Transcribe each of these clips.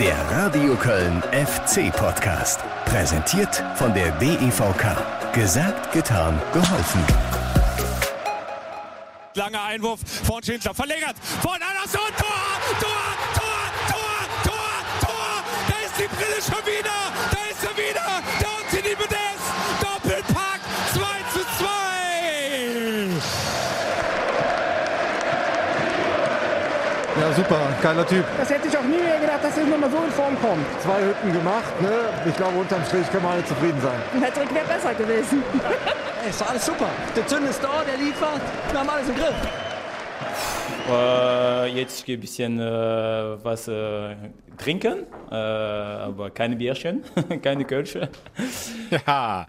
Der Radio Köln FC Podcast. Präsentiert von der DEVK. Gesagt, getan, geholfen. Langer Einwurf von Schindler. Verlängert von Anderson. Tor! Tor! Tor! Tor! Tor! Tor! Da ist die Brille schon wieder! Da ist er wieder! Da geiler Typ. Das hätte ich auch nie mehr gedacht, dass er nochmal so in Form kommt. Zwei Hütten gemacht, ne? Ich glaube, unterm Strich können wir alle zufrieden sein. Ein Hattrick wäre besser gewesen. Es war alles super. Der Zünd ist da, der liefert. Wir haben alles im Griff. Äh, jetzt gehe ich ein bisschen äh, was äh, trinken, äh, aber keine Bierchen, keine Kölsche. Ja,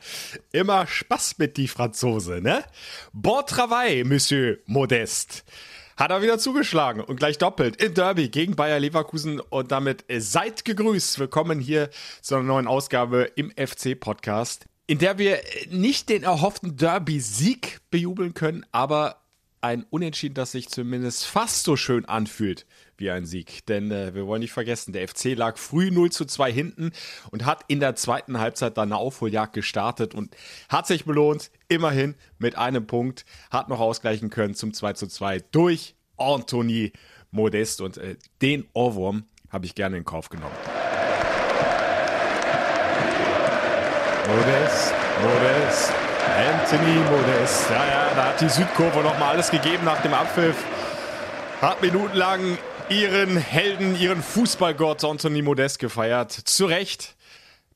immer Spaß mit die Franzose, ne? Bon travail, Monsieur Modeste. Hat er wieder zugeschlagen und gleich doppelt im Derby gegen Bayer Leverkusen und damit seid gegrüßt. Willkommen hier zu einer neuen Ausgabe im FC-Podcast, in der wir nicht den erhofften Derby-Sieg bejubeln können, aber ein Unentschieden, das sich zumindest fast so schön anfühlt wie ein Sieg. Denn äh, wir wollen nicht vergessen, der FC lag früh 0 zu 2 hinten und hat in der zweiten Halbzeit dann eine Aufholjagd gestartet und hat sich belohnt, immerhin mit einem Punkt, hat noch ausgleichen können zum 2 zu 2 durch Anthony Modest und äh, den Ohrwurm habe ich gerne in Kauf genommen. Modest, Modest, Anthony Modest. Ja, ja, da hat die Südkurve nochmal alles gegeben nach dem Abpfiff. Hat minutenlang ihren Helden, ihren Fußballgott Anthony Modest gefeiert. Zu Recht.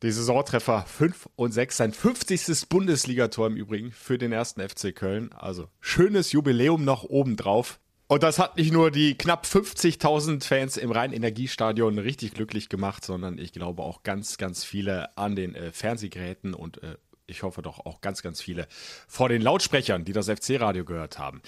Die Saisontreffer 5 und 6, sein 50. Bundesligator im Übrigen für den ersten FC Köln. Also schönes Jubiläum noch obendrauf. Und das hat nicht nur die knapp 50.000 Fans im Rhein-Energiestadion richtig glücklich gemacht, sondern ich glaube auch ganz, ganz viele an den äh, Fernsehgeräten und äh, ich hoffe doch auch ganz, ganz viele vor den Lautsprechern, die das FC-Radio gehört haben.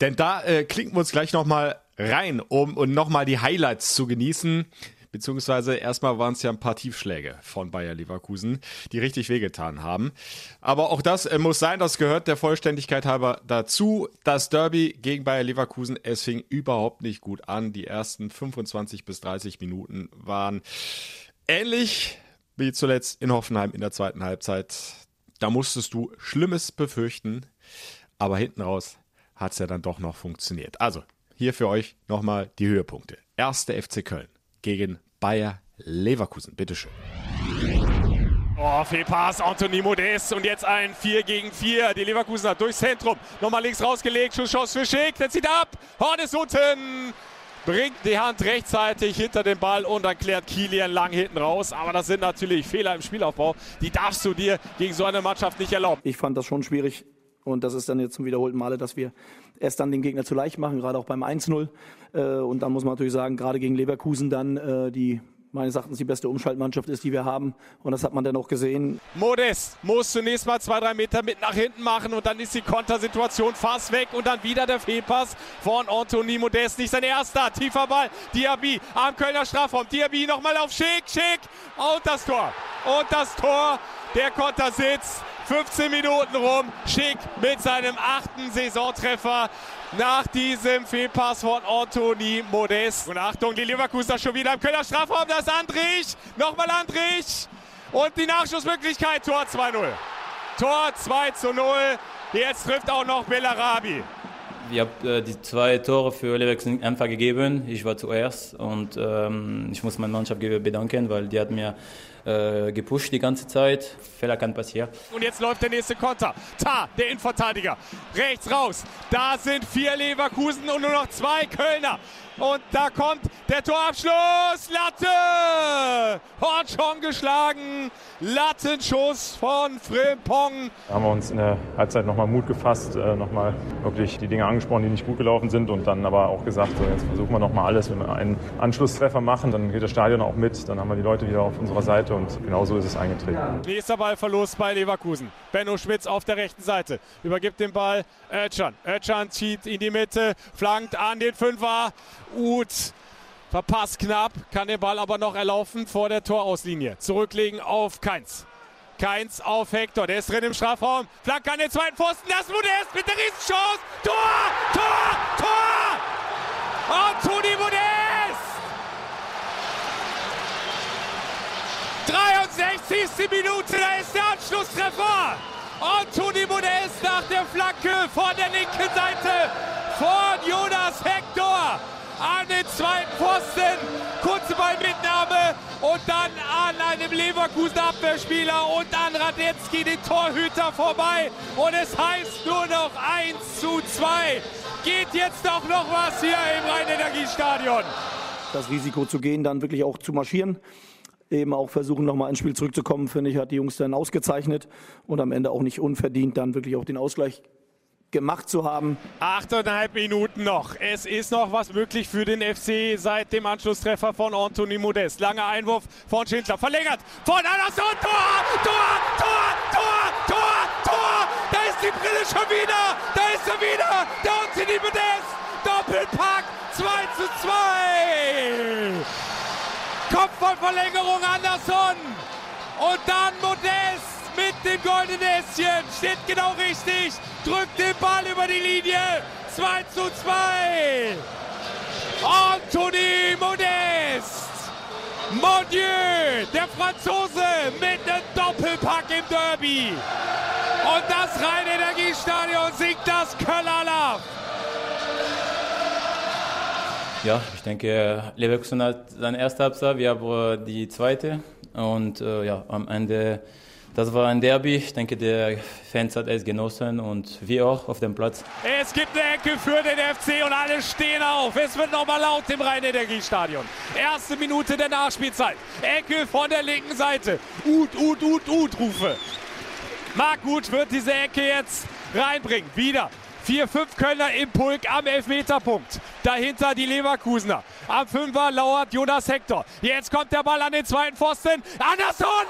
Denn da äh, klinken wir uns gleich nochmal rein, um, um nochmal die Highlights zu genießen. Beziehungsweise erstmal waren es ja ein paar Tiefschläge von Bayer Leverkusen, die richtig wehgetan haben. Aber auch das äh, muss sein, das gehört der Vollständigkeit halber dazu. Das Derby gegen Bayer Leverkusen, es fing überhaupt nicht gut an. Die ersten 25 bis 30 Minuten waren ähnlich wie zuletzt in Hoffenheim in der zweiten Halbzeit. Da musstest du Schlimmes befürchten, aber hinten raus hat es ja dann doch noch funktioniert. Also, hier für euch nochmal die Höhepunkte. Erste FC Köln gegen Bayer Leverkusen. Bitteschön. Oh, Fehlpass, Anthony Modest und jetzt ein 4 gegen 4. Die Leverkusener durchs Zentrum. Nochmal links rausgelegt, Schusschance für Schick, der zieht ab. Horn ist unten. Bringt die Hand rechtzeitig hinter den Ball und dann klärt Kilian lang hinten raus. Aber das sind natürlich Fehler im Spielaufbau. Die darfst du dir gegen so eine Mannschaft nicht erlauben. Ich fand das schon schwierig. Und das ist dann jetzt zum wiederholten Male, dass wir es dann den Gegner zu leicht machen, gerade auch beim 1-0. Äh, und dann muss man natürlich sagen, gerade gegen Leverkusen dann, äh, die meines Erachtens die beste Umschaltmannschaft ist, die wir haben. Und das hat man dann auch gesehen. Modest muss zunächst mal zwei, drei Meter mit nach hinten machen und dann ist die Kontersituation fast weg und dann wieder der Fehlpass von Anthony Modest. Nicht sein erster, tiefer Ball. Diaby am Kölner Strafraum. Diaby nochmal auf Schick, Schick und das Tor. Und das Tor, der Konter sitzt. 15 Minuten rum. Schick mit seinem achten Saisontreffer nach diesem Fehlpass von Anthony Modest. Und Achtung, die Leverkusener schon wieder im Kölner Strafraum. Das ist Andrich. Nochmal Andrich. Und die Nachschussmöglichkeit. Tor 2-0. Tor 2 zu 0. Jetzt trifft auch noch Bellarabi. Ich habe äh, die zwei Tore für Leverkusen einfach gegeben. Ich war zuerst und ähm, ich muss meine Mannschaft bedanken, weil die hat mir äh, gepusht die ganze Zeit. Fehler kann passieren. Und jetzt läuft der nächste Konter. Ta, der Innenverteidiger. Rechts raus. Da sind vier Leverkusen und nur noch zwei Kölner. Und da kommt der Torabschluss. Latte! Horn schon geschlagen. Lattenschuss von Frimpong. Da haben wir uns in der Halbzeit nochmal Mut gefasst, äh, nochmal wirklich die Dinge angesprochen, die nicht gut gelaufen sind und dann aber auch gesagt, so jetzt versuchen wir nochmal alles. Wenn wir einen Anschlusstreffer machen, dann geht das Stadion auch mit, dann haben wir die Leute wieder auf unserer Seite und genau so ist es eingetreten. Nächster Ballverlust bei Leverkusen. Benno Schmitz auf der rechten Seite. Übergibt den Ball Özcan. Özcan zieht in die Mitte, flankt an den Fünfer. Uth verpasst knapp, kann den Ball aber noch erlaufen vor der Torauslinie. Zurücklegen auf Keins. Keins auf Hector, der ist drin im Strafraum. Flanke an den zweiten Pfosten, das Modest mit der Riesenchance. Tor, Tor, Tor! Anthony Modest! 63. Minute, da ist der Anschlusstreffer. Anthony Modest nach der Flanke von der linken Seite von Jonas Hector an den zweiten Pfosten. Kurze Ballmitnahme und dann an einem Leverkusen Abwehrspieler und an Radetzky, den Torhüter, vorbei. Und es heißt nur noch 1 zu 2. Geht jetzt doch noch was hier im Rhein-Energiestadion. Das Risiko zu gehen, dann wirklich auch zu marschieren eben auch versuchen, nochmal ins Spiel zurückzukommen, finde ich, hat die Jungs dann ausgezeichnet und am Ende auch nicht unverdient dann wirklich auch den Ausgleich gemacht zu haben. Achteinhalb Minuten noch. Es ist noch was möglich für den FC seit dem Anschlusstreffer von Anthony Modest. Langer Einwurf von Schindler. Verlängert von Anderson. Tor! Tor! Tor! Tor! Tor! Tor! Da ist die Brille schon wieder! Da ist er wieder! Der Anthony Modest! Doppelpack! 2 zu 2! Kopfballverlängerung Anderson! Und dann Modest! Mit dem goldenen Ästchen. Steht genau richtig. Drückt den Ball über die Linie. 2 zu 2. Anthony Modest. Mon Dieu, der Franzose mit einem Doppelpack im Derby. Und das Rhein-Energiestadion singt das Köller Love. Ja, ich denke, Leverkusen hat seine erste Halbzeit, wir haben die zweite. Und äh, ja, am Ende das war ein Derby. Ich denke, der Fans hat es genossen und wir auch auf dem Platz. Es gibt eine Ecke für den FC und alle stehen auf. Es wird nochmal laut im Rhein-Energiestadion. Erste Minute der Nachspielzeit. Ecke von der linken Seite. Ut, ut, ut, ut, Rufe. Marc Gut wird diese Ecke jetzt reinbringen. Wieder 4-5 Kölner im Pulk am Elfmeterpunkt. Dahinter die Leverkusener. Am Fünfer lauert Jonas Hector. Jetzt kommt der Ball an den zweiten Pfosten. Anderson!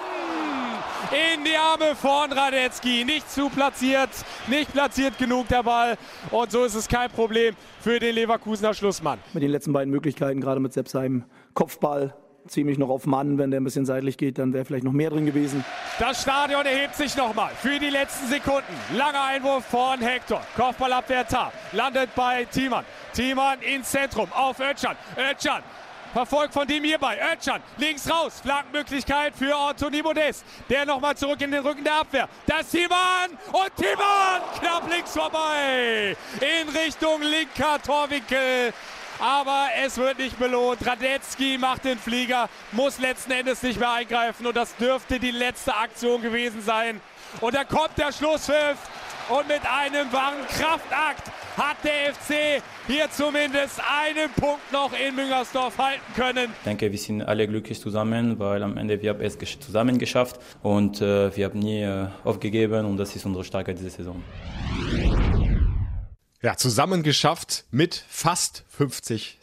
in die Arme von Radetzky. Nicht zu platziert, nicht platziert genug der Ball. Und so ist es kein Problem für den Leverkusener Schlussmann. Mit den letzten beiden Möglichkeiten, gerade mit Sepp seinem Kopfball, ziemlich noch auf Mann. Wenn der ein bisschen seitlich geht, dann wäre vielleicht noch mehr drin gewesen. Das Stadion erhebt sich nochmal für die letzten Sekunden. Langer Einwurf von Hector. Kopfballabwehr Tar. Landet bei Thiemann. Thiemann ins Zentrum auf Ötchan. Ötchan Verfolgt von dem hierbei. Özcan links raus. Flankenmöglichkeit für Anthony Modest. Der nochmal zurück in den Rücken der Abwehr. Das Timan und Timan knapp links vorbei. In Richtung linker Torwinkel. Aber es wird nicht belohnt. Radetzky macht den Flieger, muss letzten Endes nicht mehr eingreifen. Und das dürfte die letzte Aktion gewesen sein. Und da kommt der Schlusspfiff. Und mit einem wahren Kraftakt hat der FC hier zumindest einen Punkt noch in Müngersdorf halten können. Ich denke, wir sind alle glücklich zusammen, weil am Ende wir haben es zusammen geschafft und äh, wir haben nie äh, aufgegeben und das ist unsere Stärke diese Saison. Ja, zusammen geschafft mit fast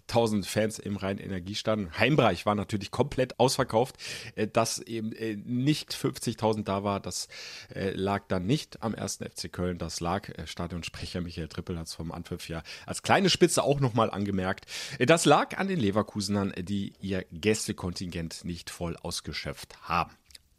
50.000 Fans im Rhein-Energiestadion. Heimbereich war natürlich komplett ausverkauft. Äh, dass eben äh, nicht 50.000 da war, das äh, lag dann nicht am ersten FC Köln. Das lag, Stadionsprecher Michael Trippel hat es vom Anpfiff ja als kleine Spitze auch nochmal angemerkt. Das lag an den Leverkusenern, die ihr Gästekontingent nicht voll ausgeschöpft haben.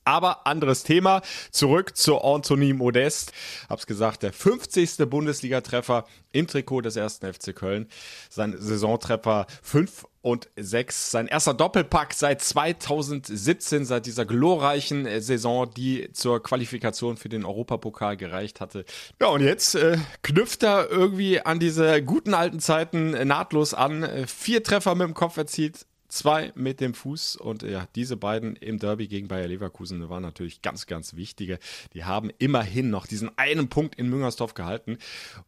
Aber anderes Thema. Zurück zu Anthony Modest. Hab's gesagt, der 50. Bundesliga-Treffer im Trikot des ersten FC Köln. Sein Saisontreffer 5 und 6. Sein erster Doppelpack seit 2017, seit dieser glorreichen äh, Saison, die zur Qualifikation für den Europapokal gereicht hatte. Ja, und jetzt äh, knüpft er irgendwie an diese guten alten Zeiten nahtlos an. Äh, vier Treffer mit dem Kopf erzielt, zwei mit dem Fuß und ja, diese beiden im Derby gegen Bayer Leverkusen waren natürlich ganz, ganz wichtige. Die haben immerhin noch diesen einen Punkt in Müngersdorf gehalten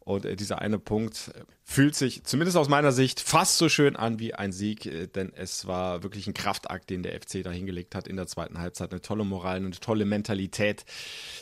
und äh, dieser eine Punkt äh, fühlt sich zumindest aus meiner Sicht fast so schön an wie ein Sieg, äh, denn es war wirklich ein Kraftakt, den der FC da hingelegt hat in der zweiten Halbzeit. Eine tolle Moral, eine tolle Mentalität.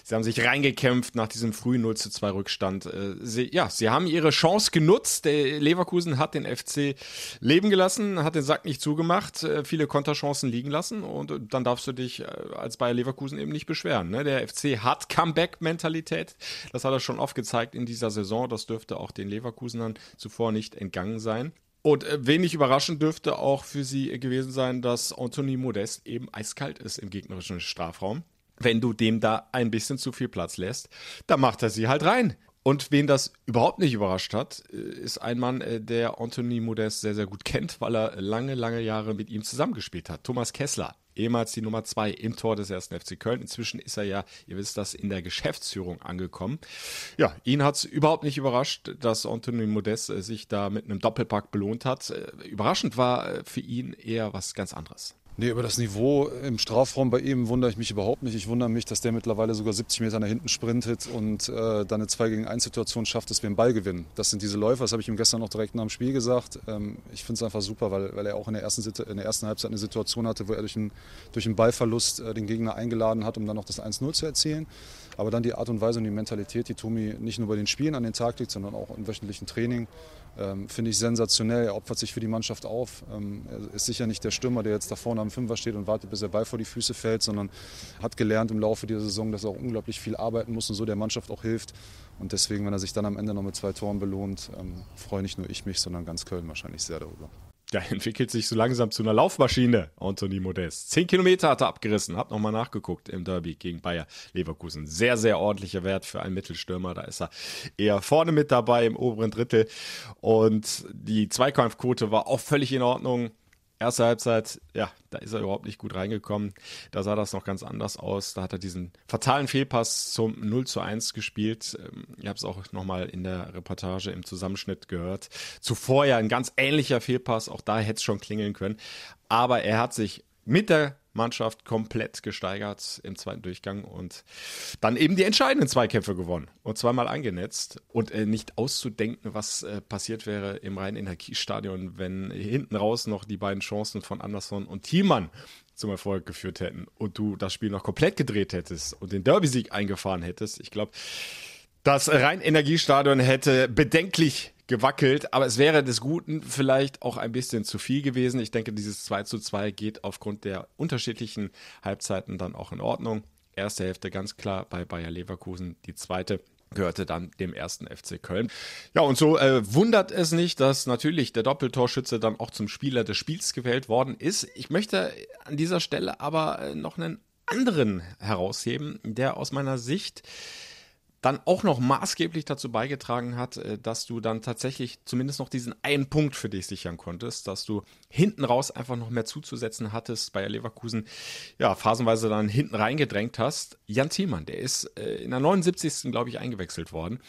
Sie haben sich reingekämpft nach diesem frühen 0 zu 2 Rückstand. Äh, sie, ja, sie haben ihre Chance genutzt. Der Leverkusen hat den FC leben gelassen, hat den Sack nicht zugemacht, äh, viele Konterchancen liegen lassen und dann darfst du dich als Bayer Leverkusen eben nicht beschweren. Ne? Der FC hat Comeback-Mentalität. Das hat er schon oft gezeigt in dieser Saison. Das dürfte auch den Leverkusenern zuvor nicht entgangen sein. Und äh, wenig überraschend dürfte auch für sie gewesen sein, dass Anthony Modest eben eiskalt ist im gegnerischen Strafraum. Wenn du dem da ein bisschen zu viel Platz lässt, dann macht er sie halt rein. Und wen das überhaupt nicht überrascht hat, äh, ist ein Mann, äh, der Anthony Modest sehr, sehr gut kennt, weil er lange, lange Jahre mit ihm zusammengespielt hat. Thomas Kessler, ehemals die Nummer zwei im Tor des ersten FC Köln. Inzwischen ist er ja, ihr wisst das, in der Geschäftsführung angekommen. Ja, ihn hat es überhaupt nicht überrascht, dass Anthony Modest äh, sich da mit einem Doppelpack belohnt hat. Überraschend war für ihn eher was ganz anderes. Nee, über das Niveau im Strafraum bei ihm wundere ich mich überhaupt nicht. Ich wundere mich, dass der mittlerweile sogar 70 Meter nach hinten sprintet und äh, dann eine 2 gegen 1 Situation schafft, dass wir einen Ball gewinnen. Das sind diese Läufer, das habe ich ihm gestern noch direkt nach dem Spiel gesagt. Ähm, ich finde es einfach super, weil, weil er auch in der, ersten, in der ersten Halbzeit eine Situation hatte, wo er durch einen, durch einen Ballverlust äh, den Gegner eingeladen hat, um dann noch das 1-0 zu erzielen. Aber dann die Art und Weise und die Mentalität, die Tomi nicht nur bei den Spielen an den Tag legt, sondern auch im wöchentlichen Training, ähm, Finde ich sensationell. Er opfert sich für die Mannschaft auf. Ähm, er ist sicher nicht der Stürmer, der jetzt da vorne am Fünfer steht und wartet, bis der Ball vor die Füße fällt, sondern hat gelernt im Laufe dieser Saison, dass er auch unglaublich viel arbeiten muss und so der Mannschaft auch hilft. Und deswegen, wenn er sich dann am Ende noch mit zwei Toren belohnt, ähm, freue nicht nur ich mich, sondern ganz Köln wahrscheinlich sehr darüber. Der entwickelt sich so langsam zu einer Laufmaschine, Anthony Modest. Zehn Kilometer hat er abgerissen, hab nochmal nachgeguckt im Derby gegen Bayer Leverkusen. Sehr, sehr ordentlicher Wert für einen Mittelstürmer. Da ist er eher vorne mit dabei im oberen Drittel. Und die Zweikampfquote war auch völlig in Ordnung. Erste Halbzeit, ja, da ist er überhaupt nicht gut reingekommen. Da sah das noch ganz anders aus. Da hat er diesen fatalen Fehlpass zum 0 zu 1 gespielt. Ähm, ihr habt es auch nochmal in der Reportage im Zusammenschnitt gehört. Zuvor ja ein ganz ähnlicher Fehlpass, auch da hätte es schon klingeln können. Aber er hat sich mit der Mannschaft komplett gesteigert im zweiten Durchgang und dann eben die entscheidenden Zweikämpfe gewonnen und zweimal eingenetzt und äh, nicht auszudenken, was äh, passiert wäre im Rhein-Energiestadion, wenn hinten raus noch die beiden Chancen von Anderson und Thiemann zum Erfolg geführt hätten und du das Spiel noch komplett gedreht hättest und den Derby-Sieg eingefahren hättest. Ich glaube, das Rhein-Energiestadion hätte bedenklich gewackelt, aber es wäre des Guten vielleicht auch ein bisschen zu viel gewesen. Ich denke, dieses 2 zu 2 geht aufgrund der unterschiedlichen Halbzeiten dann auch in Ordnung. Erste Hälfte ganz klar bei Bayer Leverkusen, die zweite gehörte dann dem ersten FC Köln. Ja, und so äh, wundert es nicht, dass natürlich der Doppeltorschütze dann auch zum Spieler des Spiels gewählt worden ist. Ich möchte an dieser Stelle aber äh, noch einen anderen herausheben, der aus meiner Sicht dann auch noch maßgeblich dazu beigetragen hat, äh, dass du dann tatsächlich zumindest noch diesen einen Punkt für dich sichern konntest, dass du hinten raus einfach noch mehr zuzusetzen hattest, bei Leverkusen ja phasenweise dann hinten reingedrängt hast. Jan Thielmann, der ist äh, in der 79. glaube ich eingewechselt worden.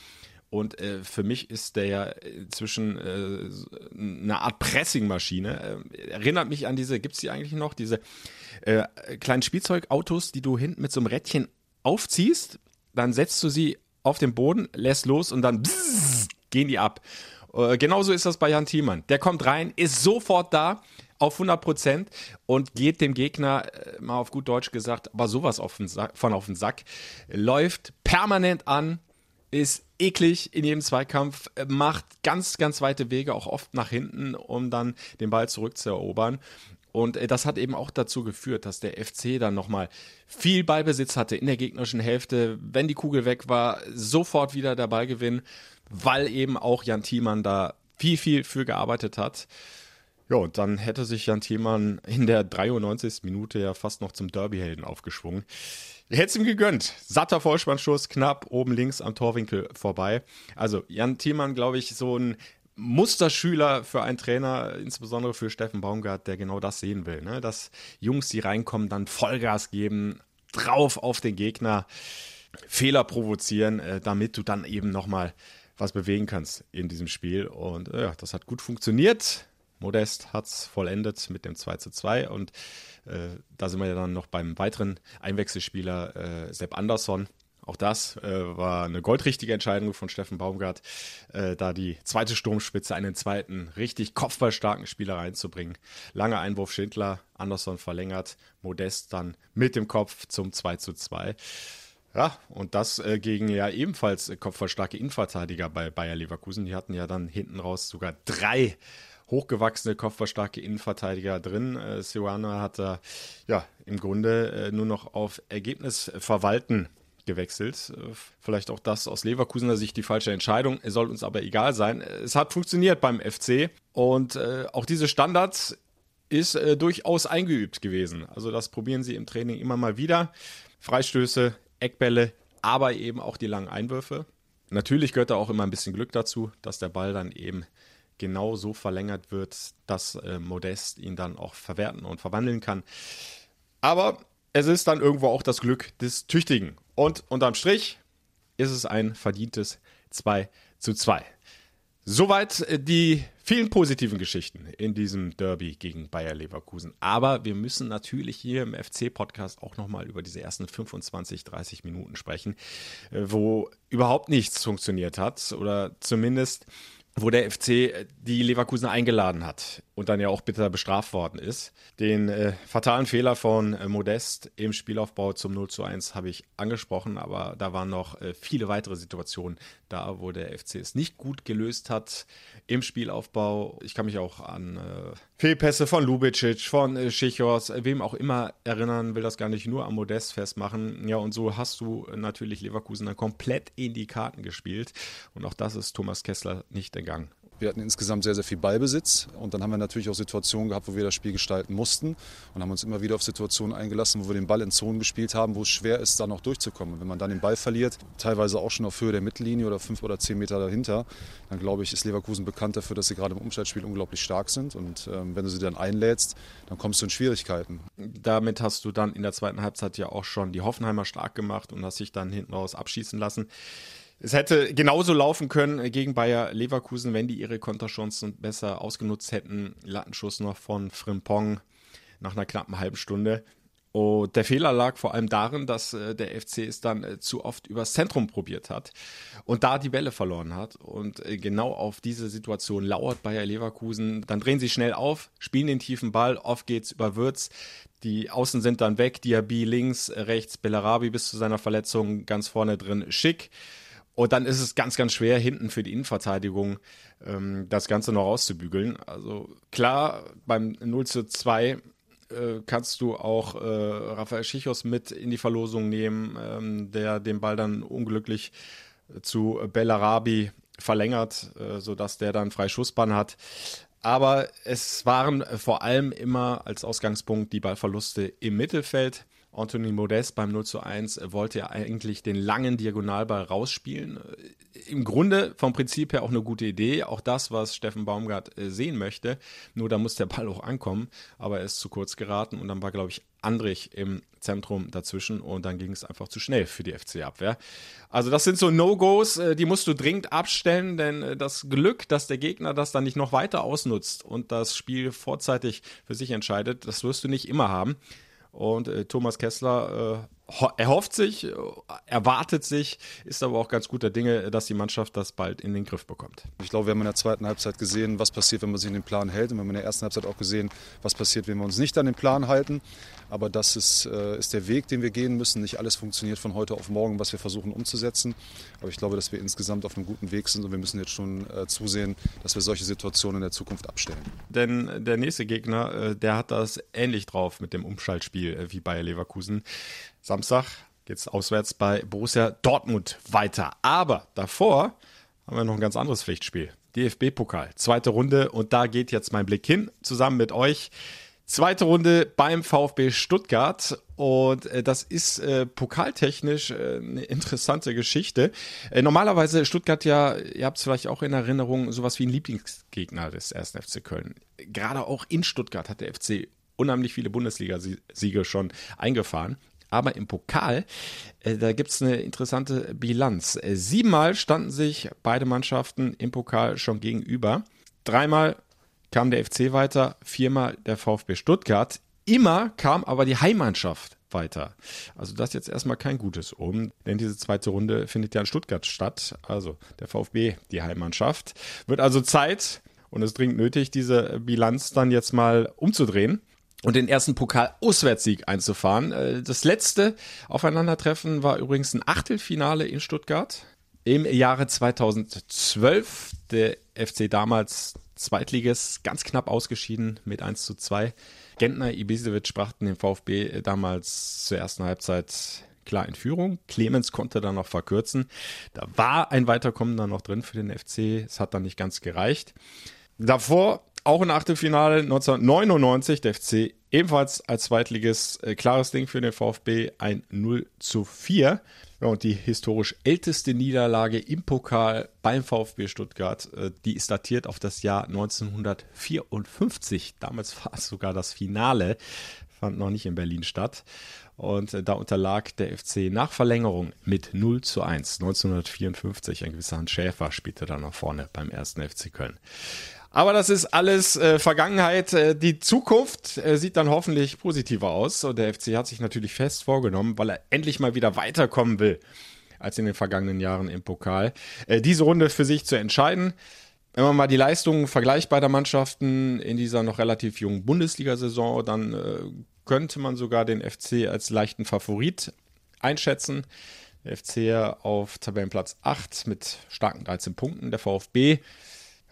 Und äh, für mich ist der ja inzwischen äh, eine Art Pressingmaschine. Äh, erinnert mich an diese, gibt es die eigentlich noch, diese äh, kleinen Spielzeugautos, die du hinten mit so einem Rädchen aufziehst dann setzt du sie auf den Boden, lässt los und dann bzzz, gehen die ab. Äh, genauso ist das bei Jan Thiemann. Der kommt rein, ist sofort da auf 100 Prozent und geht dem Gegner, äh, mal auf gut Deutsch gesagt, aber sowas auf Sack, von auf den Sack, läuft permanent an, ist eklig in jedem Zweikampf, äh, macht ganz, ganz weite Wege, auch oft nach hinten, um dann den Ball zurückzuerobern. Und äh, das hat eben auch dazu geführt, dass der FC dann nochmal viel Ballbesitz hatte in der gegnerischen Hälfte. Wenn die Kugel weg war, sofort wieder der Ballgewinn, weil eben auch Jan Thiemann da viel, viel für gearbeitet hat. Ja, und dann hätte sich Jan Thiemann in der 93. Minute ja fast noch zum Derbyhelden aufgeschwungen. Hätte es ihm gegönnt. Satter Vollspannschuss, knapp oben links am Torwinkel vorbei. Also Jan Thiemann, glaube ich, so ein Musterschüler für einen Trainer, insbesondere für Steffen Baumgart, der genau das sehen will. Ne? Dass Jungs, die reinkommen, dann Vollgas geben, drauf auf den Gegner, Fehler provozieren, äh, damit du dann eben nochmal was bewegen kannst in diesem Spiel. Und äh, ja, das hat gut funktioniert. Modest hat es vollendet mit dem 2 zu 2 und äh, da sind wir ja dann noch beim weiteren Einwechselspieler äh, Sepp Andersson, auch das äh, war eine goldrichtige Entscheidung von Steffen Baumgart, äh, da die zweite Sturmspitze einen zweiten richtig kopfballstarken Spieler reinzubringen. Langer Einwurf Schindler, Anderson verlängert, Modest dann mit dem Kopf zum 2 zu 2. Ja, und das äh, gegen ja ebenfalls kopfballstarke Innenverteidiger bei Bayer Leverkusen. Die hatten ja dann hinten raus sogar drei hochgewachsene, kopfballstarke Innenverteidiger drin. Äh, Siwana hat da ja im Grunde äh, nur noch auf Ergebnis verwalten gewechselt. Äh, vielleicht auch das aus Leverkusener Sicht die falsche Entscheidung. Es soll uns aber egal sein. Es hat funktioniert beim FC und äh, auch diese Standards ist äh, durchaus eingeübt gewesen. Also das probieren sie im Training immer mal wieder. Freistöße, Eckbälle, aber eben auch die langen Einwürfe. Natürlich gehört da auch immer ein bisschen Glück dazu, dass der Ball dann eben genau so verlängert wird, dass äh, Modest ihn dann auch verwerten und verwandeln kann. Aber es ist dann irgendwo auch das Glück des Tüchtigen. Und unterm Strich ist es ein verdientes 2 zu 2. Soweit äh, die vielen positiven Geschichten in diesem Derby gegen Bayer Leverkusen. Aber wir müssen natürlich hier im FC-Podcast auch nochmal über diese ersten 25, 30 Minuten sprechen, äh, wo überhaupt nichts funktioniert hat oder zumindest wo der FC die Leverkusen eingeladen hat und dann ja auch bitter bestraft worden ist. Den äh, fatalen Fehler von äh, Modest im Spielaufbau zum 0 zu 1 habe ich angesprochen, aber da waren noch äh, viele weitere Situationen da, wo der FC es nicht gut gelöst hat im Spielaufbau. Ich kann mich auch an äh, Fehlpässe von Lubicic, von äh, Schichos, äh, wem auch immer erinnern, will das gar nicht nur am Modest festmachen. Ja, und so hast du natürlich Leverkusen dann komplett in die Karten gespielt und auch das ist Thomas Kessler nicht entgangen. Wir hatten insgesamt sehr, sehr viel Ballbesitz und dann haben wir natürlich auch Situationen gehabt, wo wir das Spiel gestalten mussten und haben uns immer wieder auf Situationen eingelassen, wo wir den Ball in Zonen gespielt haben, wo es schwer ist, da noch durchzukommen. Wenn man dann den Ball verliert, teilweise auch schon auf Höhe der Mittellinie oder fünf oder zehn Meter dahinter, dann glaube ich, ist Leverkusen bekannt dafür, dass sie gerade im Umschaltspiel unglaublich stark sind und ähm, wenn du sie dann einlädst, dann kommst du in Schwierigkeiten. Damit hast du dann in der zweiten Halbzeit ja auch schon die Hoffenheimer stark gemacht und hast dich dann hinten raus abschießen lassen. Es hätte genauso laufen können gegen Bayer Leverkusen, wenn die ihre Konterchancen besser ausgenutzt hätten. Lattenschuss noch von Frimpong nach einer knappen halben Stunde. Und der Fehler lag vor allem darin, dass äh, der FC es dann äh, zu oft übers Zentrum probiert hat und da die Bälle verloren hat. Und äh, genau auf diese Situation lauert Bayer Leverkusen. Dann drehen sie schnell auf, spielen den tiefen Ball, oft geht's über Würz. Die Außen sind dann weg, Diaby links, rechts, Bellarabi bis zu seiner Verletzung ganz vorne drin, schick. Und dann ist es ganz, ganz schwer, hinten für die Innenverteidigung ähm, das Ganze noch rauszubügeln. Also klar, beim 0 zu 2 äh, kannst du auch äh, Rafael Schichos mit in die Verlosung nehmen, ähm, der den Ball dann unglücklich zu Bellarabi verlängert, äh, sodass der dann frei Schussbahn hat. Aber es waren vor allem immer als Ausgangspunkt die Ballverluste im Mittelfeld. Anthony Modest beim 0 zu 1 wollte ja eigentlich den langen Diagonalball rausspielen. Im Grunde vom Prinzip her auch eine gute Idee. Auch das, was Steffen Baumgart äh, sehen möchte. Nur da muss der Ball auch ankommen. Aber er ist zu kurz geraten und dann war, glaube ich, Andrich im Zentrum dazwischen und dann ging es einfach zu schnell für die FC-Abwehr. Also das sind so No-Gos, äh, die musst du dringend abstellen, denn äh, das Glück, dass der Gegner das dann nicht noch weiter ausnutzt und das Spiel vorzeitig für sich entscheidet, das wirst du nicht immer haben. Und äh, Thomas Kessler äh, erhofft sich, erwartet sich, ist aber auch ganz guter Dinge, dass die Mannschaft das bald in den Griff bekommt. Ich glaube, wir haben in der zweiten Halbzeit gesehen, was passiert, wenn man sich in den Plan hält. Und wir haben in der ersten Halbzeit auch gesehen, was passiert, wenn wir uns nicht an den Plan halten. Aber das ist, äh, ist der Weg, den wir gehen müssen. Nicht alles funktioniert von heute auf morgen, was wir versuchen umzusetzen. Aber ich glaube, dass wir insgesamt auf einem guten Weg sind und wir müssen jetzt schon äh, zusehen, dass wir solche Situationen in der Zukunft abstellen. Denn der nächste Gegner, äh, der hat das ähnlich drauf mit dem Umschaltspiel wie Bayer Leverkusen. Samstag geht es auswärts bei Borussia Dortmund weiter. Aber davor haben wir noch ein ganz anderes Pflichtspiel. DFB-Pokal, zweite Runde und da geht jetzt mein Blick hin, zusammen mit euch. Zweite Runde beim VfB Stuttgart und äh, das ist äh, pokaltechnisch äh, eine interessante Geschichte. Äh, normalerweise Stuttgart ja, ihr habt es vielleicht auch in Erinnerung, sowas wie ein Lieblingsgegner des 1. FC Köln. Gerade auch in Stuttgart hat der FC unheimlich viele Bundesliga-Siege schon eingefahren. Aber im Pokal, äh, da gibt es eine interessante Bilanz. Äh, siebenmal standen sich beide Mannschaften im Pokal schon gegenüber. Dreimal kam der FC weiter, viermal der VfB Stuttgart. Immer kam aber die Heimmannschaft weiter. Also das jetzt erstmal kein gutes Um, denn diese zweite Runde findet ja in Stuttgart statt. Also der VfB, die Heimmannschaft. Wird also Zeit und es dringend nötig, diese Bilanz dann jetzt mal umzudrehen und den ersten Pokal-Auswärtssieg einzufahren. Äh, das letzte Aufeinandertreffen war übrigens ein Achtelfinale in Stuttgart im Jahre 2012. Der FC damals Zweitliges ganz knapp ausgeschieden mit 1 zu 2. Gentner, Ibisevic brachten den VfB damals zur ersten Halbzeit klar in Führung. Clemens konnte dann noch verkürzen. Da war ein Weiterkommen dann noch drin für den FC. Es hat dann nicht ganz gereicht. Davor auch ein Achtelfinale 1999, der FC ebenfalls als Zweitliges äh, klares Ding für den VfB, ein 0 zu 4. Ja, und die historisch älteste Niederlage im Pokal beim VfB Stuttgart, äh, die ist datiert auf das Jahr 1954. Damals war es sogar das Finale, fand noch nicht in Berlin statt. Und äh, da unterlag der FC nach Verlängerung mit 0 zu 1. 1954, ein gewisser Hans Schäfer spielte dann nach vorne beim ersten FC Köln. Aber das ist alles äh, Vergangenheit. Äh, die Zukunft äh, sieht dann hoffentlich positiver aus. Und der FC hat sich natürlich fest vorgenommen, weil er endlich mal wieder weiterkommen will als in den vergangenen Jahren im Pokal, äh, diese Runde für sich zu entscheiden. Wenn man mal die Leistungen vergleicht beider Mannschaften in dieser noch relativ jungen Bundesliga-Saison, dann äh, könnte man sogar den FC als leichten Favorit einschätzen. Der FC auf Tabellenplatz 8 mit starken 13 Punkten. Der VfB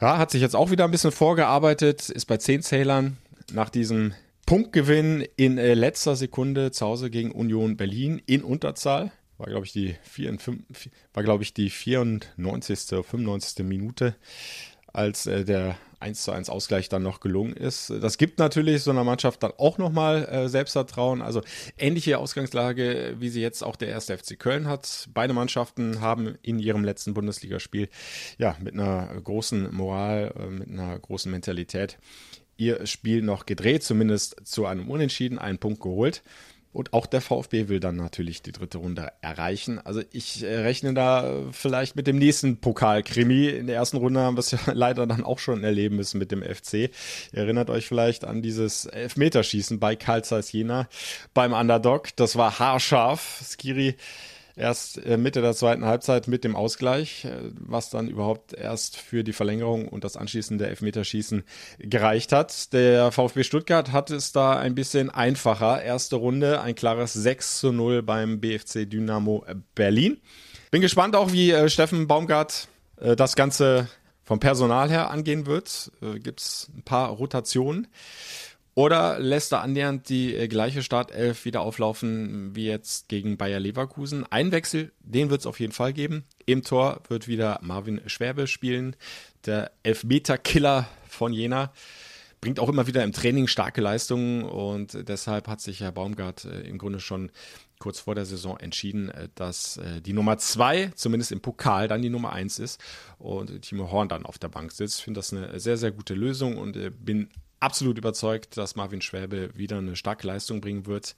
ja, hat sich jetzt auch wieder ein bisschen vorgearbeitet, ist bei 10 Zählern nach diesem Punktgewinn in äh, letzter Sekunde zu Hause gegen Union Berlin in Unterzahl. War, glaube ich, die, 54, war, glaube ich, die 94., 95. Minute, als äh, der 1 zu 1 Ausgleich dann noch gelungen ist. Das gibt natürlich so einer Mannschaft dann auch nochmal äh, Selbstvertrauen. Also ähnliche Ausgangslage, wie sie jetzt auch der erste FC Köln hat. Beide Mannschaften haben in ihrem letzten Bundesligaspiel ja mit einer großen Moral, äh, mit einer großen Mentalität ihr Spiel noch gedreht, zumindest zu einem Unentschieden, einen Punkt geholt. Und auch der VfB will dann natürlich die dritte Runde erreichen. Also ich äh, rechne da vielleicht mit dem nächsten Pokalkrimi. In der ersten Runde haben wir es ja leider dann auch schon erleben müssen mit dem FC. Ihr erinnert euch vielleicht an dieses Elfmeterschießen bei Karl Zeiss Jena beim Underdog. Das war haarscharf. Skiri erst äh, Mitte der zweiten Halbzeit mit dem Ausgleich, äh, was dann überhaupt erst für die Verlängerung und das anschließende Elfmeterschießen gereicht hat. Der VfB Stuttgart hat es da ein bisschen einfacher. Erste Runde, ein klares 6 zu 0 beim BFC Dynamo Berlin. Bin gespannt auch, wie äh, Steffen Baumgart das Ganze vom Personal her angehen wird. Gibt es ein paar Rotationen. Oder lässt er annähernd die äh, gleiche Startelf wieder auflaufen wie jetzt gegen Bayer Leverkusen? Ein Wechsel, den wird es auf jeden Fall geben. Im Tor wird wieder Marvin Schwerbe spielen, der Elfmeter-Killer von Jena. Bringt auch immer wieder im Training starke Leistungen und deshalb hat sich Herr Baumgart äh, im Grunde schon kurz vor der Saison entschieden, äh, dass die Nummer zwei, zumindest im Pokal, dann die Nummer eins ist und Timo Horn dann auf der Bank sitzt. Ich finde das eine sehr, sehr gute Lösung und bin absolut überzeugt, dass Marvin Schwäbe wieder eine starke Leistung bringen wird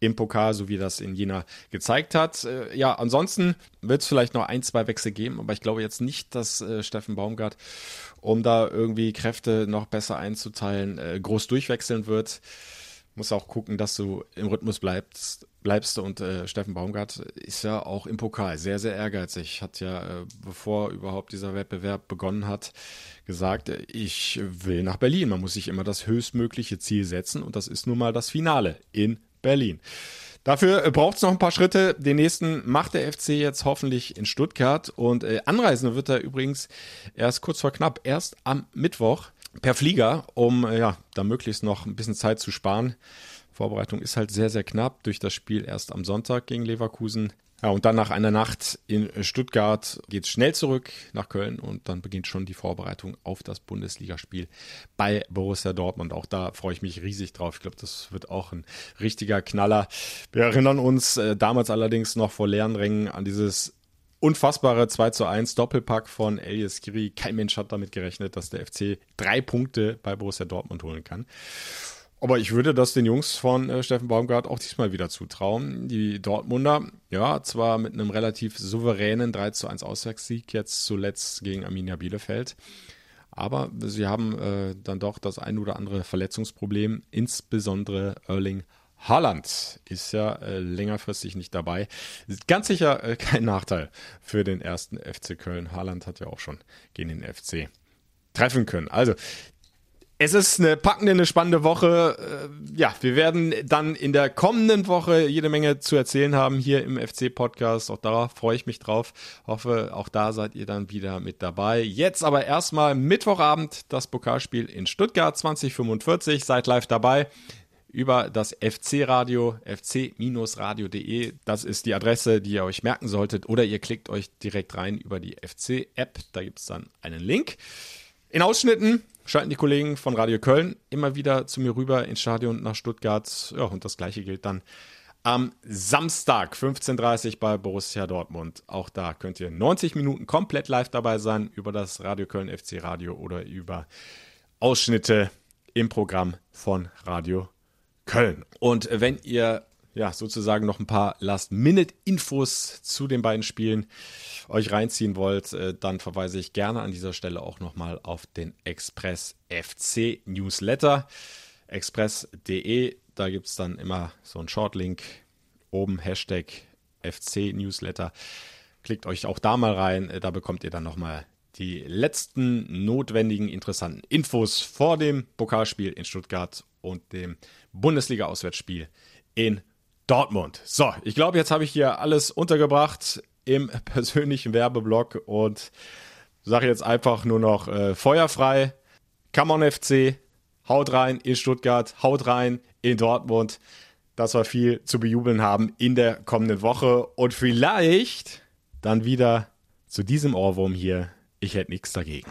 im Pokal, so wie das in Jena gezeigt hat. Äh, ja, ansonsten wird es vielleicht noch ein, zwei Wechsel geben, aber ich glaube jetzt nicht, dass äh, Steffen Baumgart, um da irgendwie Kräfte noch besser einzuteilen, äh, groß durchwechseln wird. Muss auch gucken, dass du im Rhythmus bleibst, bleibst und äh, Steffen Baumgart ist ja auch im Pokal sehr, sehr ehrgeizig. Hat ja, äh, bevor überhaupt dieser Wettbewerb begonnen hat, gesagt, äh, ich will nach Berlin. Man muss sich immer das höchstmögliche Ziel setzen und das ist nun mal das Finale in Berlin. Dafür äh, braucht es noch ein paar Schritte. Den nächsten macht der FC jetzt hoffentlich in Stuttgart und äh, anreisen wird er übrigens erst kurz vor knapp, erst am Mittwoch per Flieger, um äh, ja, da möglichst noch ein bisschen Zeit zu sparen. Vorbereitung ist halt sehr, sehr knapp durch das Spiel erst am Sonntag gegen Leverkusen. Ja, und dann nach einer Nacht in Stuttgart geht es schnell zurück nach Köln und dann beginnt schon die Vorbereitung auf das Bundesligaspiel bei Borussia Dortmund. Auch da freue ich mich riesig drauf. Ich glaube, das wird auch ein richtiger Knaller. Wir erinnern uns äh, damals allerdings noch vor leeren Rängen an dieses unfassbare 2 zu 1 Doppelpack von Elias Kiri. Kein Mensch hat damit gerechnet, dass der FC drei Punkte bei Borussia Dortmund holen kann. Aber ich würde das den Jungs von äh, Steffen Baumgart auch diesmal wieder zutrauen. Die Dortmunder, ja, zwar mit einem relativ souveränen 3 zu 1 Auswärtssieg jetzt zuletzt gegen Arminia Bielefeld, aber sie haben äh, dann doch das ein oder andere Verletzungsproblem, insbesondere Erling Haaland ist ja äh, längerfristig nicht dabei. Ganz sicher äh, kein Nachteil für den ersten FC Köln. Haaland hat ja auch schon gegen den FC treffen können. Also es ist eine packende, eine spannende Woche. Äh, ja, wir werden dann in der kommenden Woche jede Menge zu erzählen haben hier im FC-Podcast. Auch darauf freue ich mich drauf. Hoffe, auch da seid ihr dann wieder mit dabei. Jetzt aber erstmal Mittwochabend das Pokalspiel in Stuttgart 2045. Seid live dabei über das FC-Radio, fc-radio.de. Das ist die Adresse, die ihr euch merken solltet. Oder ihr klickt euch direkt rein über die FC-App. Da gibt es dann einen Link. In Ausschnitten schalten die Kollegen von Radio Köln immer wieder zu mir rüber ins Stadion nach Stuttgart. Ja, und das gleiche gilt dann am Samstag 15.30 Uhr bei Borussia Dortmund. Auch da könnt ihr 90 Minuten komplett live dabei sein über das Radio Köln FC Radio oder über Ausschnitte im Programm von Radio Köln. Und wenn ihr ja sozusagen noch ein paar Last-Minute-Infos zu den beiden Spielen euch reinziehen wollt, äh, dann verweise ich gerne an dieser Stelle auch nochmal auf den Express FC Newsletter. Express.de da gibt es dann immer so einen Shortlink oben, Hashtag FC Newsletter. Klickt euch auch da mal rein, da bekommt ihr dann nochmal die letzten notwendigen, interessanten Infos vor dem Pokalspiel in Stuttgart und dem Bundesliga-Auswärtsspiel in Dortmund. So, ich glaube, jetzt habe ich hier alles untergebracht im persönlichen Werbeblock und sage jetzt einfach nur noch äh, feuerfrei. Come on FC, haut rein in Stuttgart, haut rein in Dortmund, dass wir viel zu bejubeln haben in der kommenden Woche und vielleicht dann wieder zu diesem Ohrwurm hier. Ich hätte nichts dagegen.